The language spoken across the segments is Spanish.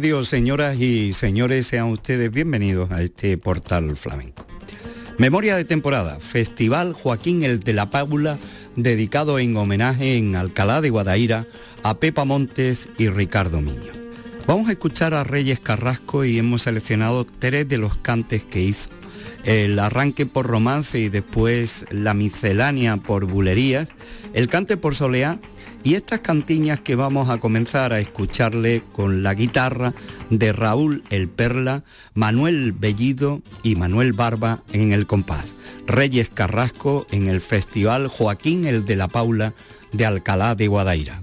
Dios, señoras y señores, sean ustedes bienvenidos a este portal flamenco. Memoria de temporada, Festival Joaquín el de la Paula, dedicado en homenaje en Alcalá de Guadaira a Pepa Montes y Ricardo Miño. Vamos a escuchar a Reyes Carrasco y hemos seleccionado tres de los cantes que hizo. El arranque por romance y después la miscelánea por bulerías, el cante por soleá y estas cantiñas que vamos a comenzar a escucharle con la guitarra de Raúl El Perla, Manuel Bellido y Manuel Barba en el compás. Reyes Carrasco en el Festival Joaquín el de la Paula de Alcalá de Guadaira.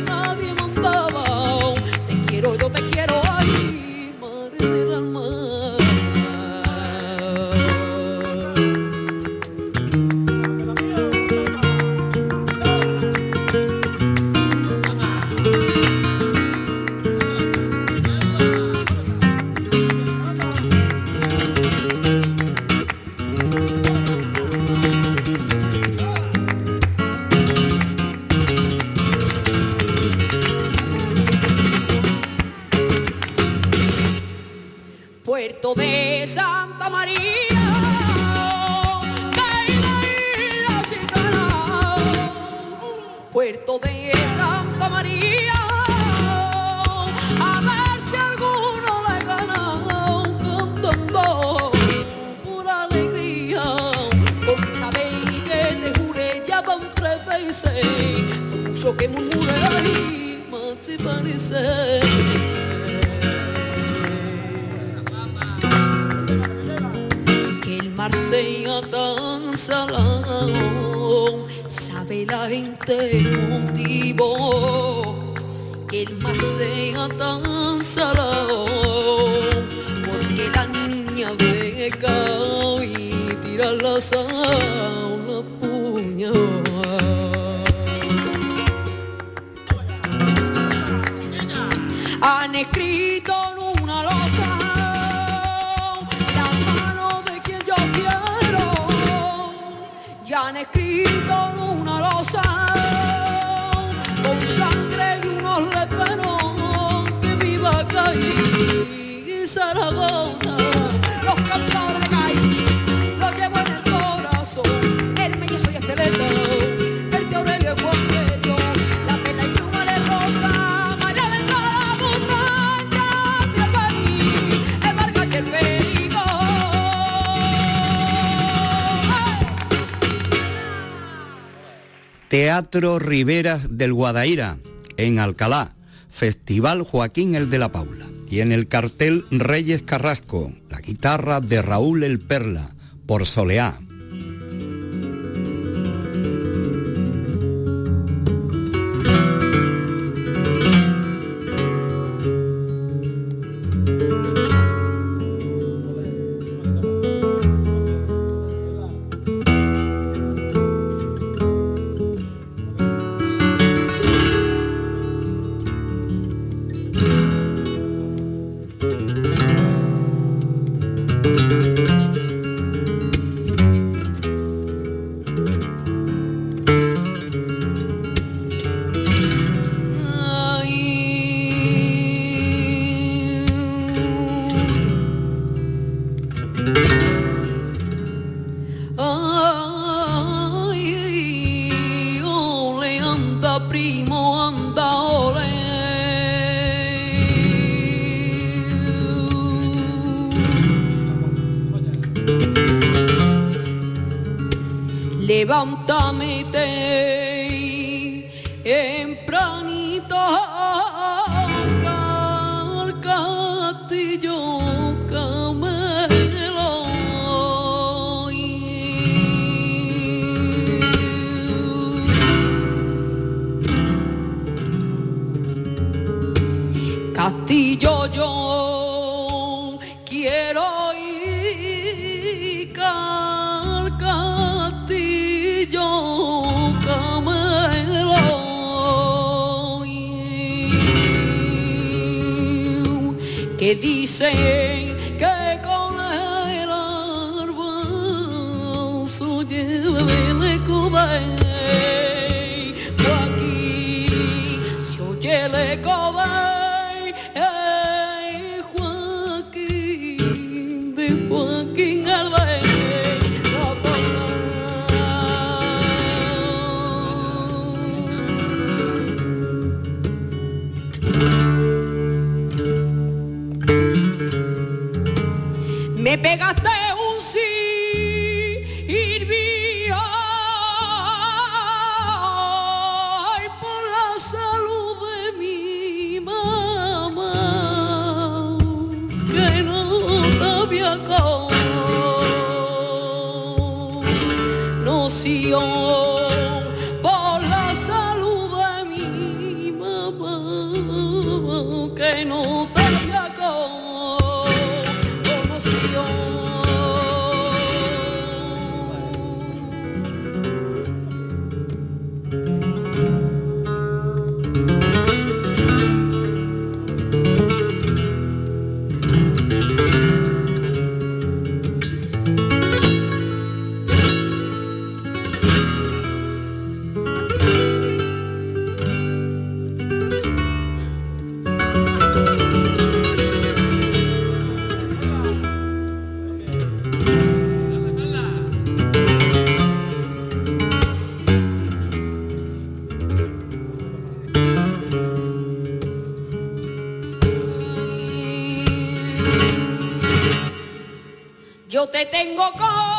que murmura ahí, mate parecer. Que el mar sea tan salado, sabe la gente el motivo. Que el mar sea tan salado, porque la niña ve y tira la sal. Escrito en una losa con sangre y unos letreros que viva Cádiz y Zaragoza. Teatro Riberas del Guadaira, en Alcalá, Festival Joaquín el de la Paula. Y en el cartel Reyes Carrasco, la guitarra de Raúl el Perla, por Soleá. cantami te que cold. Te tengo con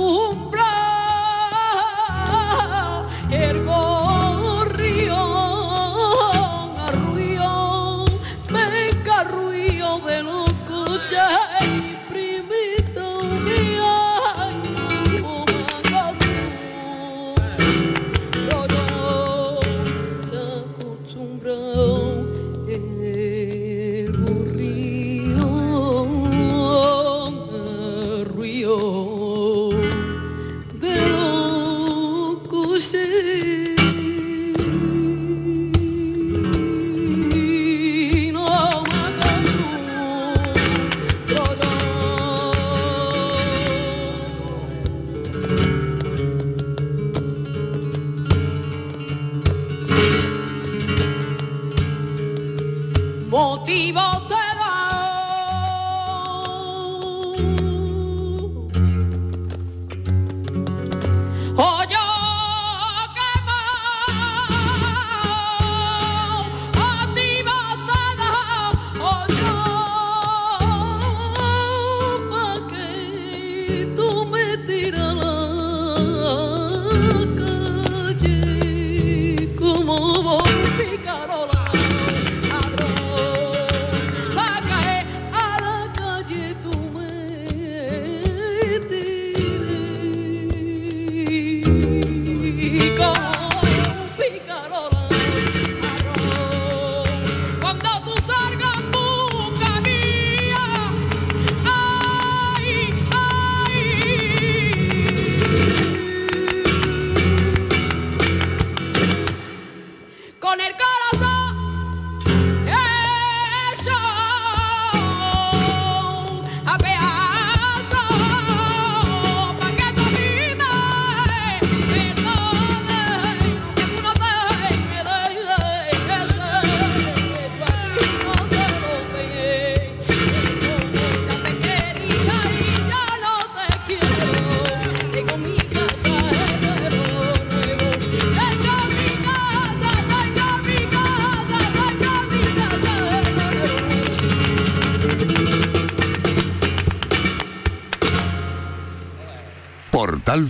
cumpla.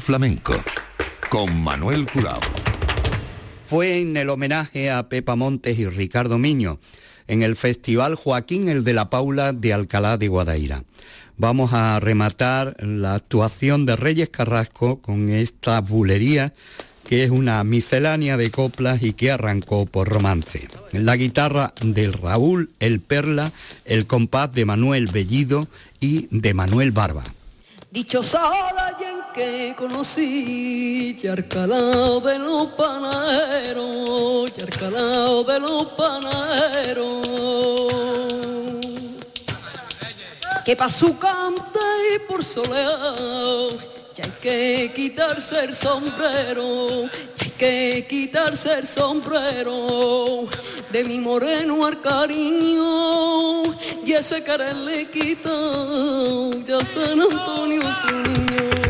Flamenco con Manuel Curao. Fue en el homenaje a Pepa Montes y Ricardo Miño en el Festival Joaquín el de la Paula de Alcalá de Guadaira. Vamos a rematar la actuación de Reyes Carrasco con esta bulería que es una miscelánea de coplas y que arrancó por romance. La guitarra de Raúl El Perla, el compás de Manuel Bellido y de Manuel Barba. Dichosa hora y en que conocí, Yarcalao de los panaderos, Yarcalao de los panaderos. Que pa' su cante y por soleado, ya hay que quitarse el sombrero, ya hay que quitarse el sombrero de mi moreno al cariño y ese cara le quita ya San Antonio su niño.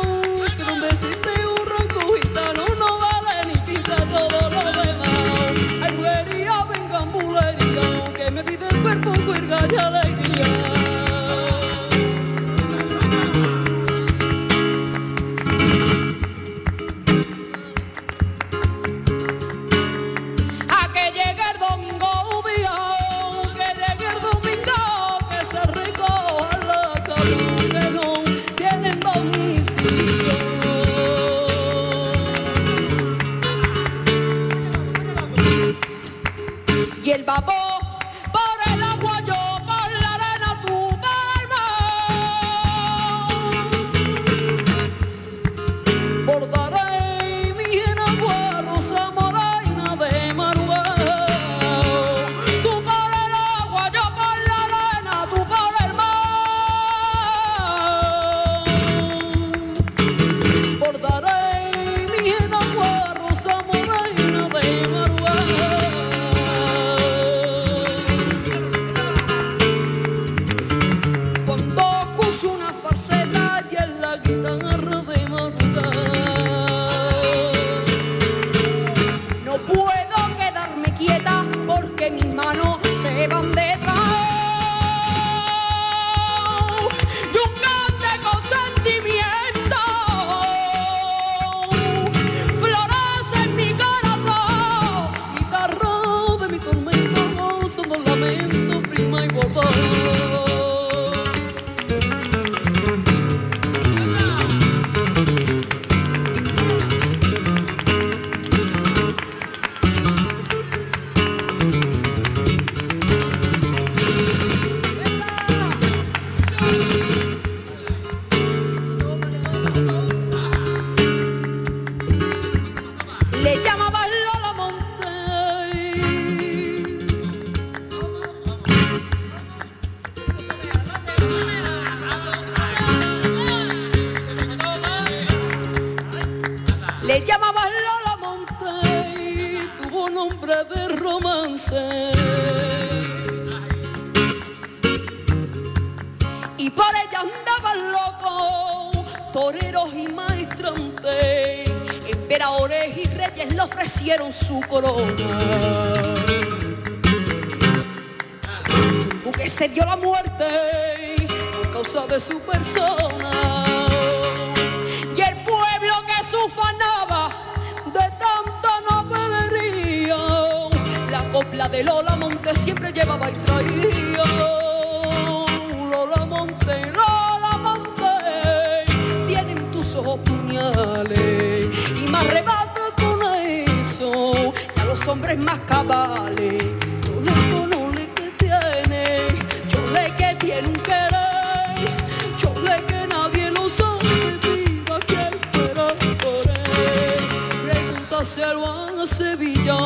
pregúntaselo a Sevilla,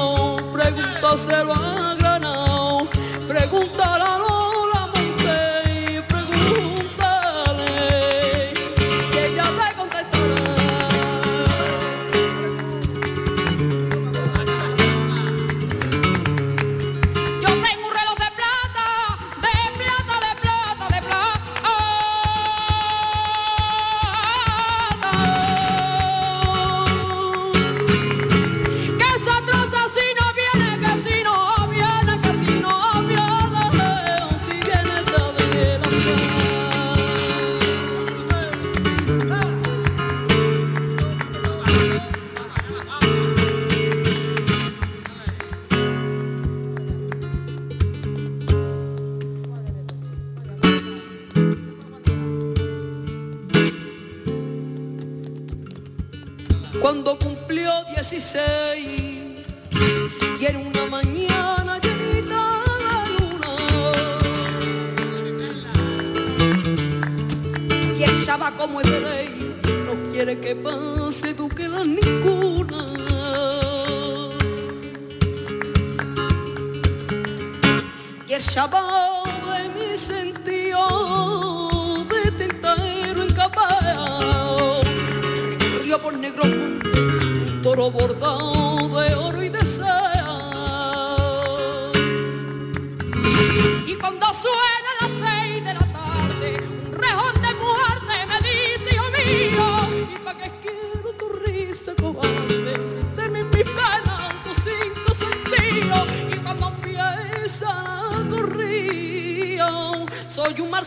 pregúntaselo a Granado, pregúntalo a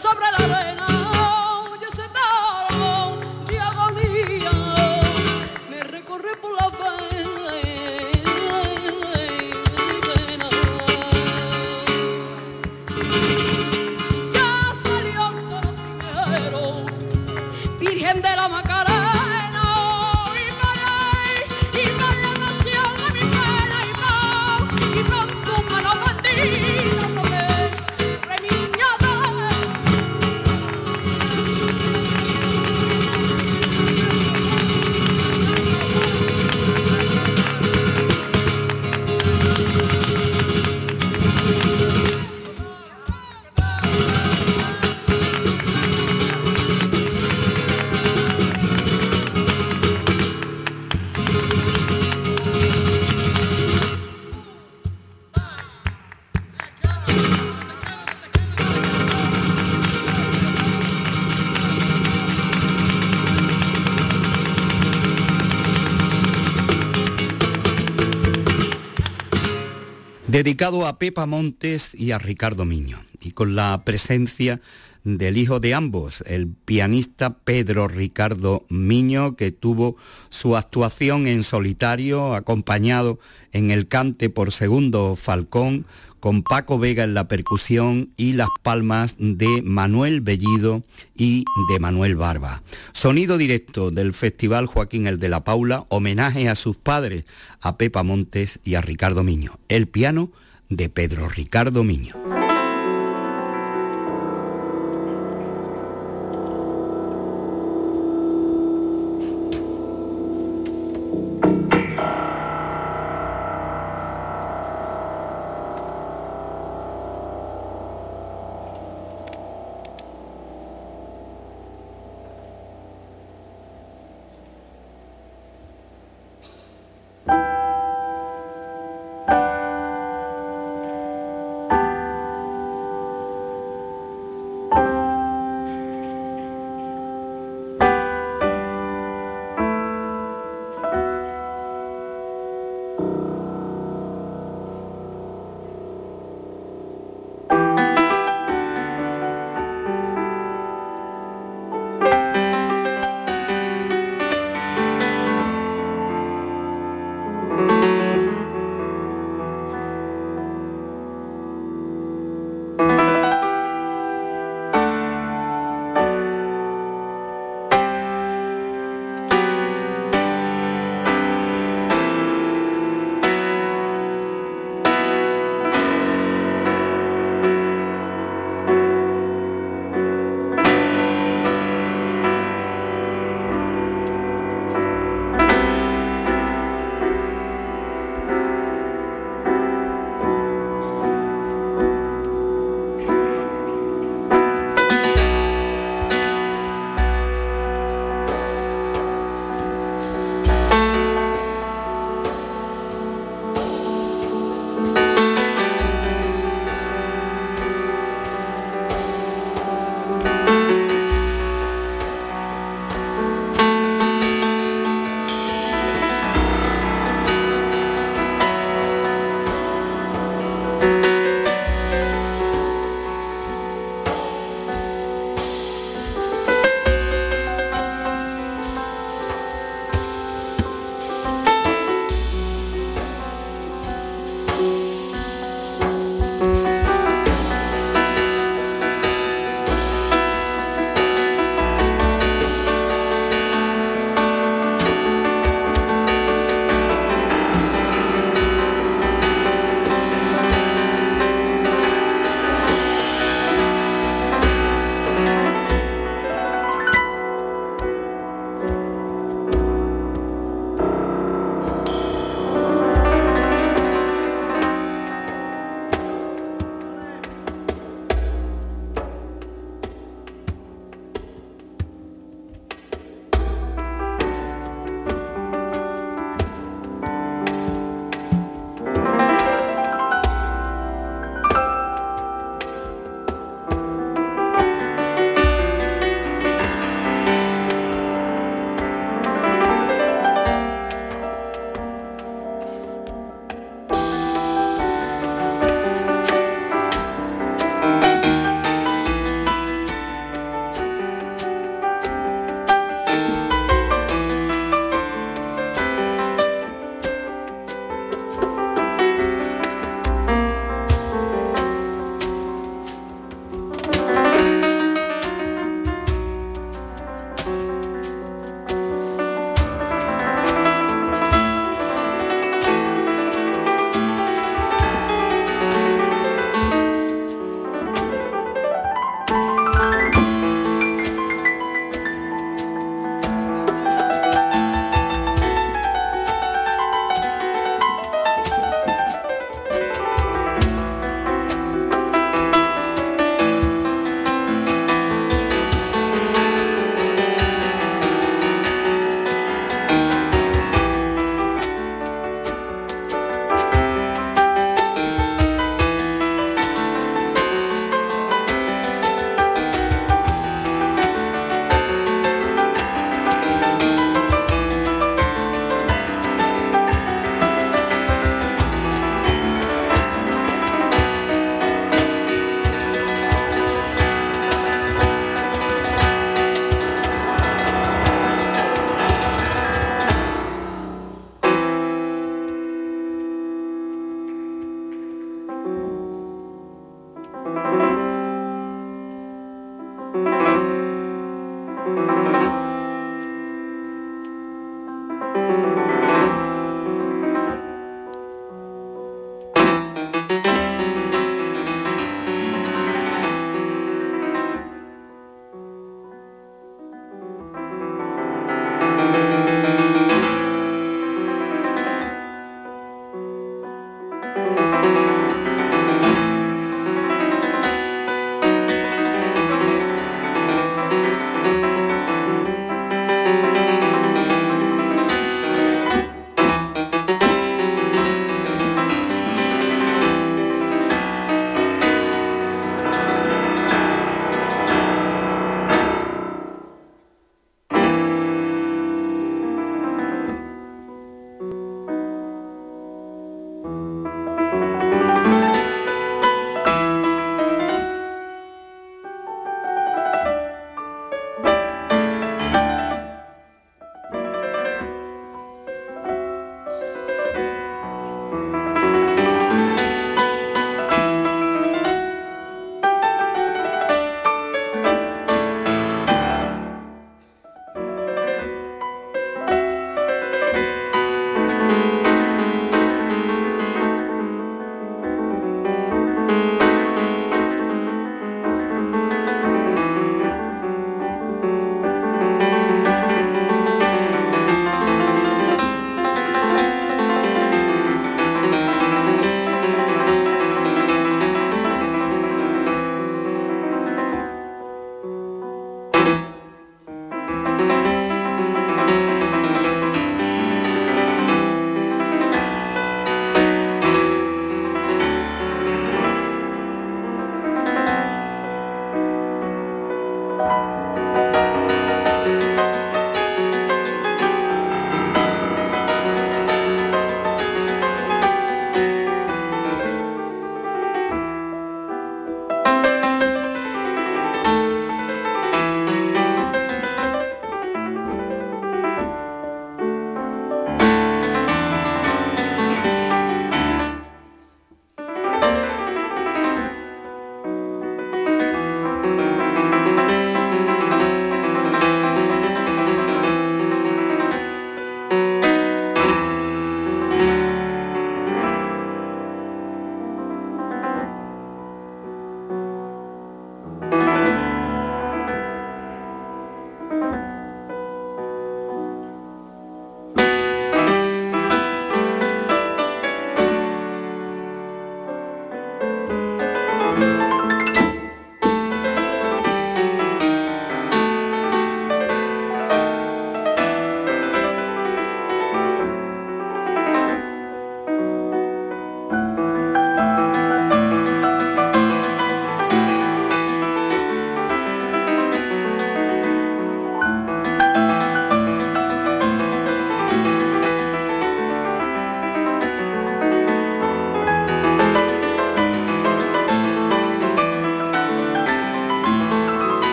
sobre la dedicado a Pepa Montes y a Ricardo Miño, y con la presencia del hijo de ambos, el pianista Pedro Ricardo Miño, que tuvo su actuación en solitario, acompañado en el cante por segundo Falcón, con Paco Vega en la percusión y las palmas de Manuel Bellido y de Manuel Barba. Sonido directo del Festival Joaquín el de la Paula, homenaje a sus padres, a Pepa Montes y a Ricardo Miño. El piano de Pedro Ricardo Miño.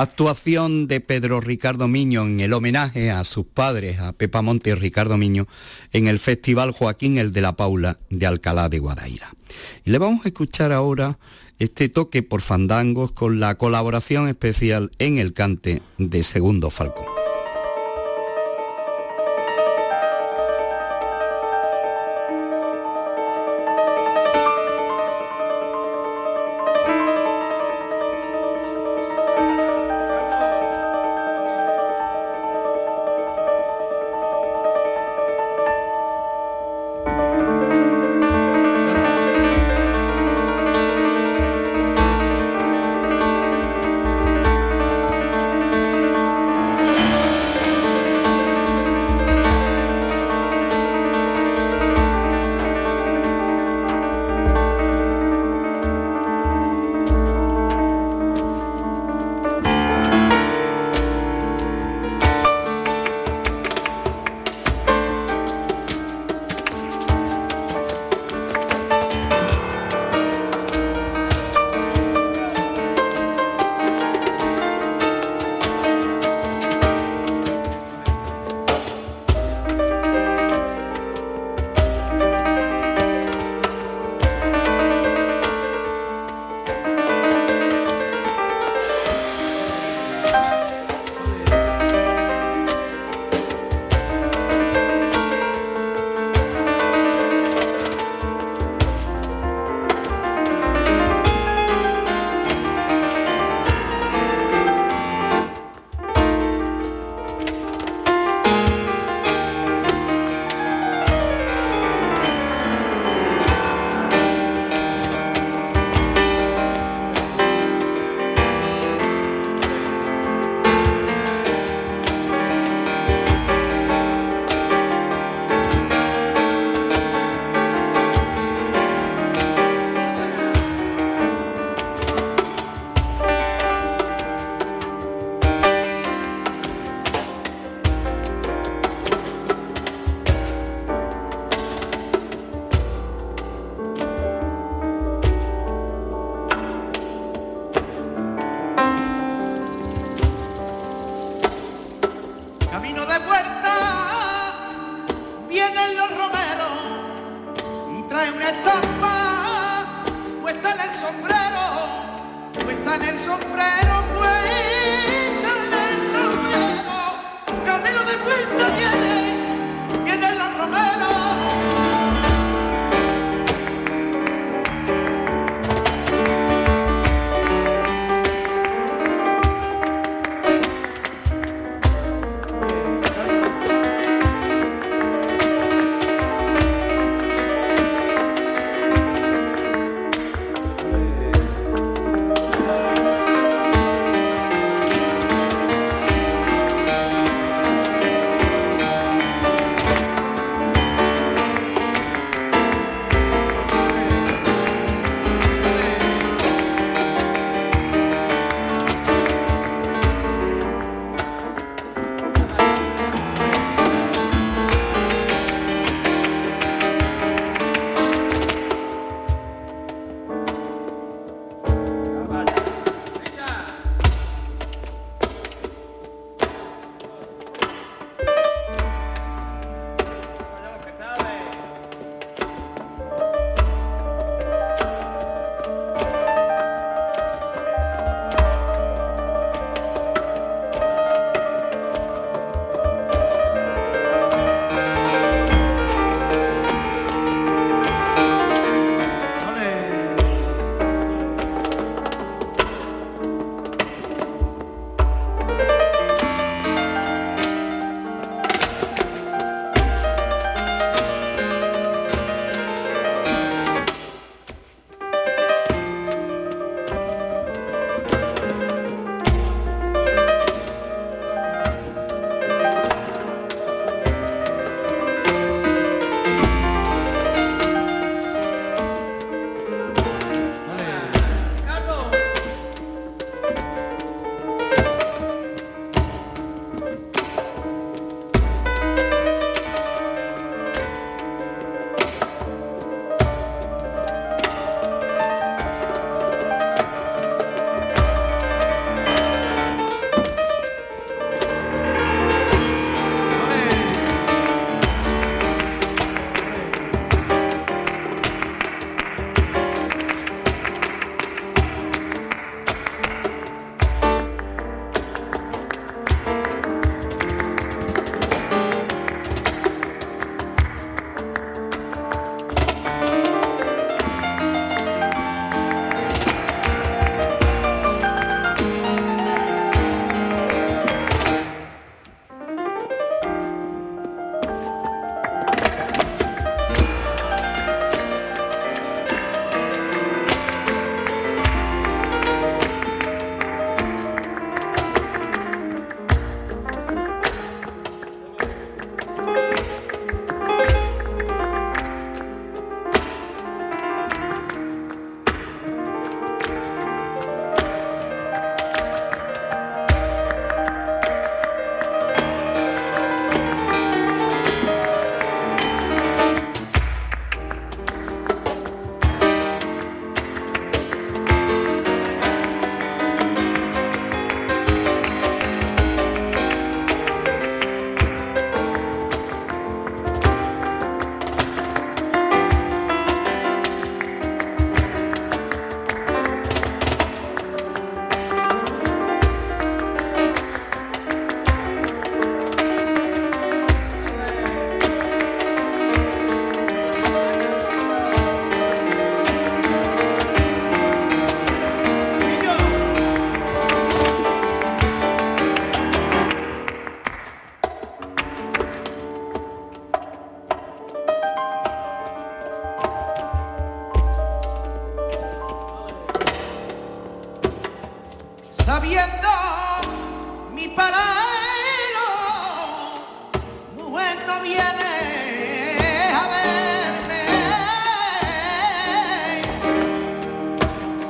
Actuación de Pedro Ricardo Miño en el homenaje a sus padres, a Pepa Monte y Ricardo Miño, en el Festival Joaquín el de la Paula de Alcalá de Guadaira. Y le vamos a escuchar ahora este toque por fandangos con la colaboración especial en el cante de Segundo Falcón.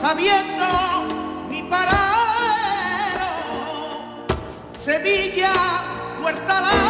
Sabiendo mi paradero, Sevilla, Puerta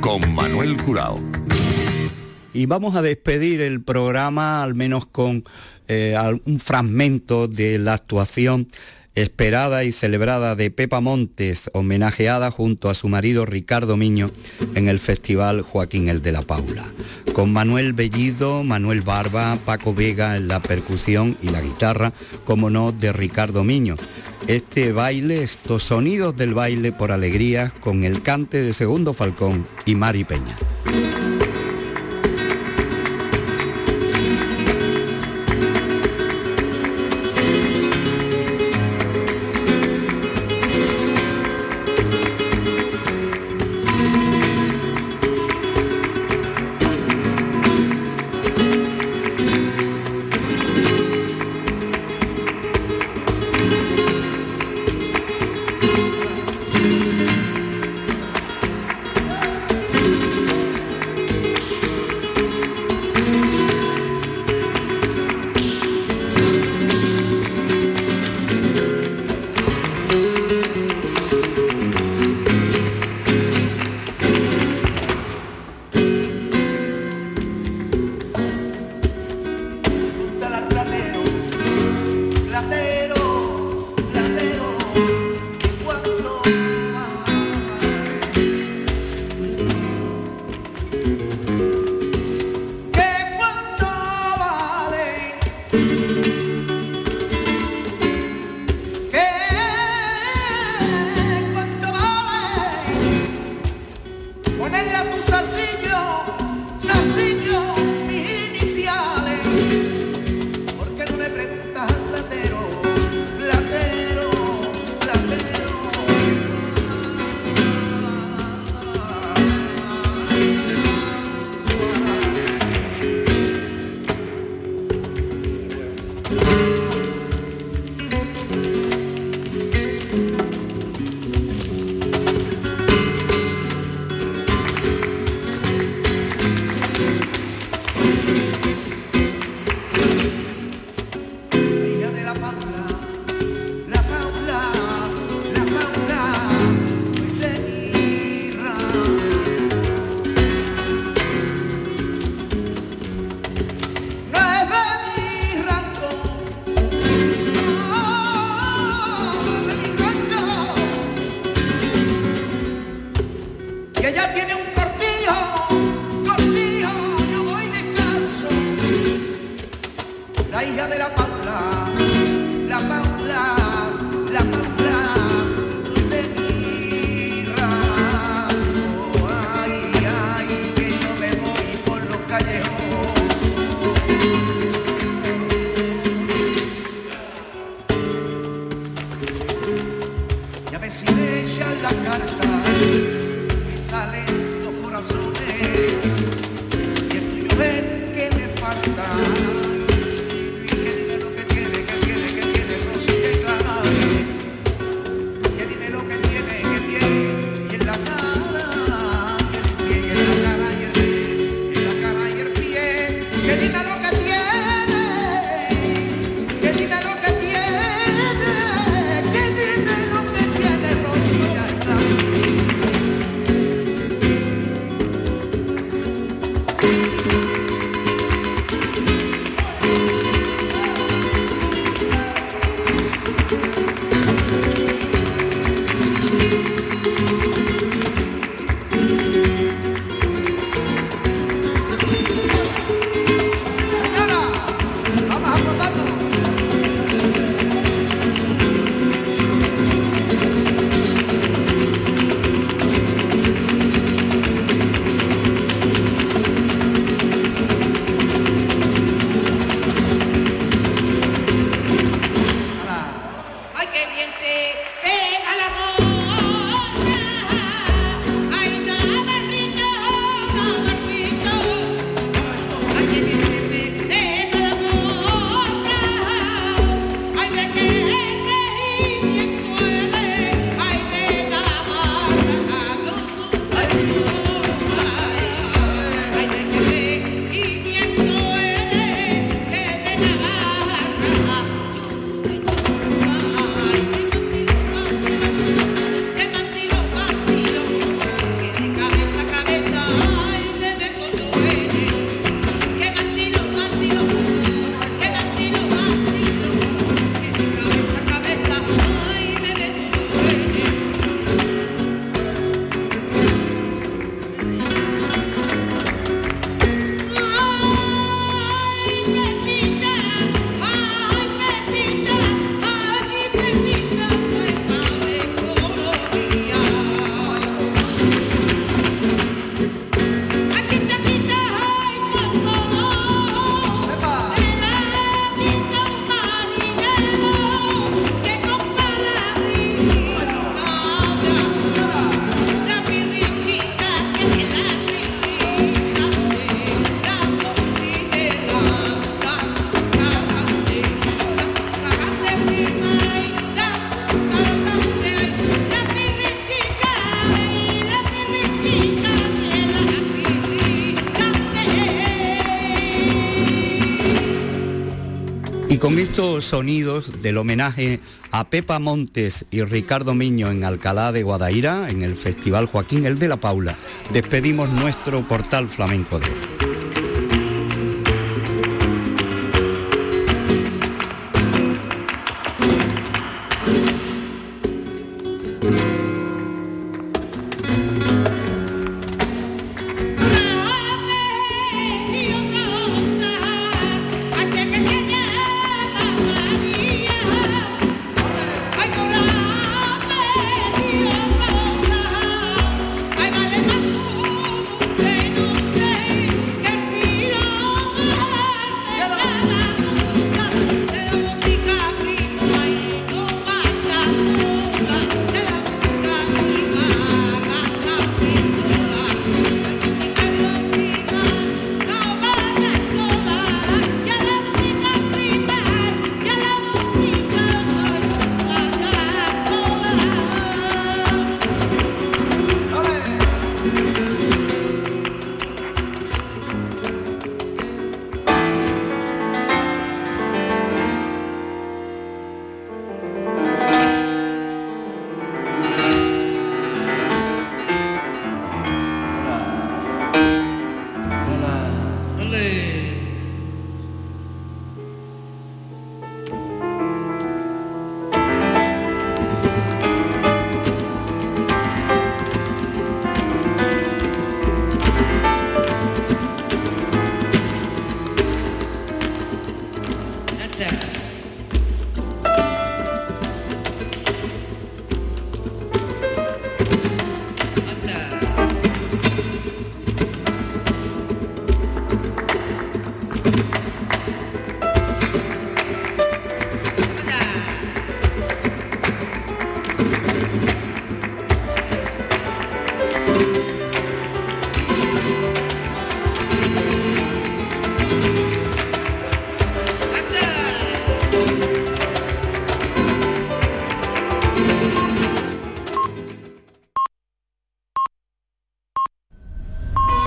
Con Manuel Curao. Y vamos a despedir el programa al menos con eh, un fragmento de la actuación esperada y celebrada de Pepa Montes, homenajeada junto a su marido Ricardo Miño en el Festival Joaquín el de la Paula. Con Manuel Bellido, Manuel Barba, Paco Vega en la percusión y la guitarra, como no, de Ricardo Miño. Este baile, estos sonidos del baile por alegrías con el cante de Segundo Falcón y Mari Peña. Estos sonidos del homenaje a Pepa Montes y Ricardo Miño en Alcalá de Guadaira, en el Festival Joaquín El de la Paula, despedimos nuestro portal flamenco de hoy.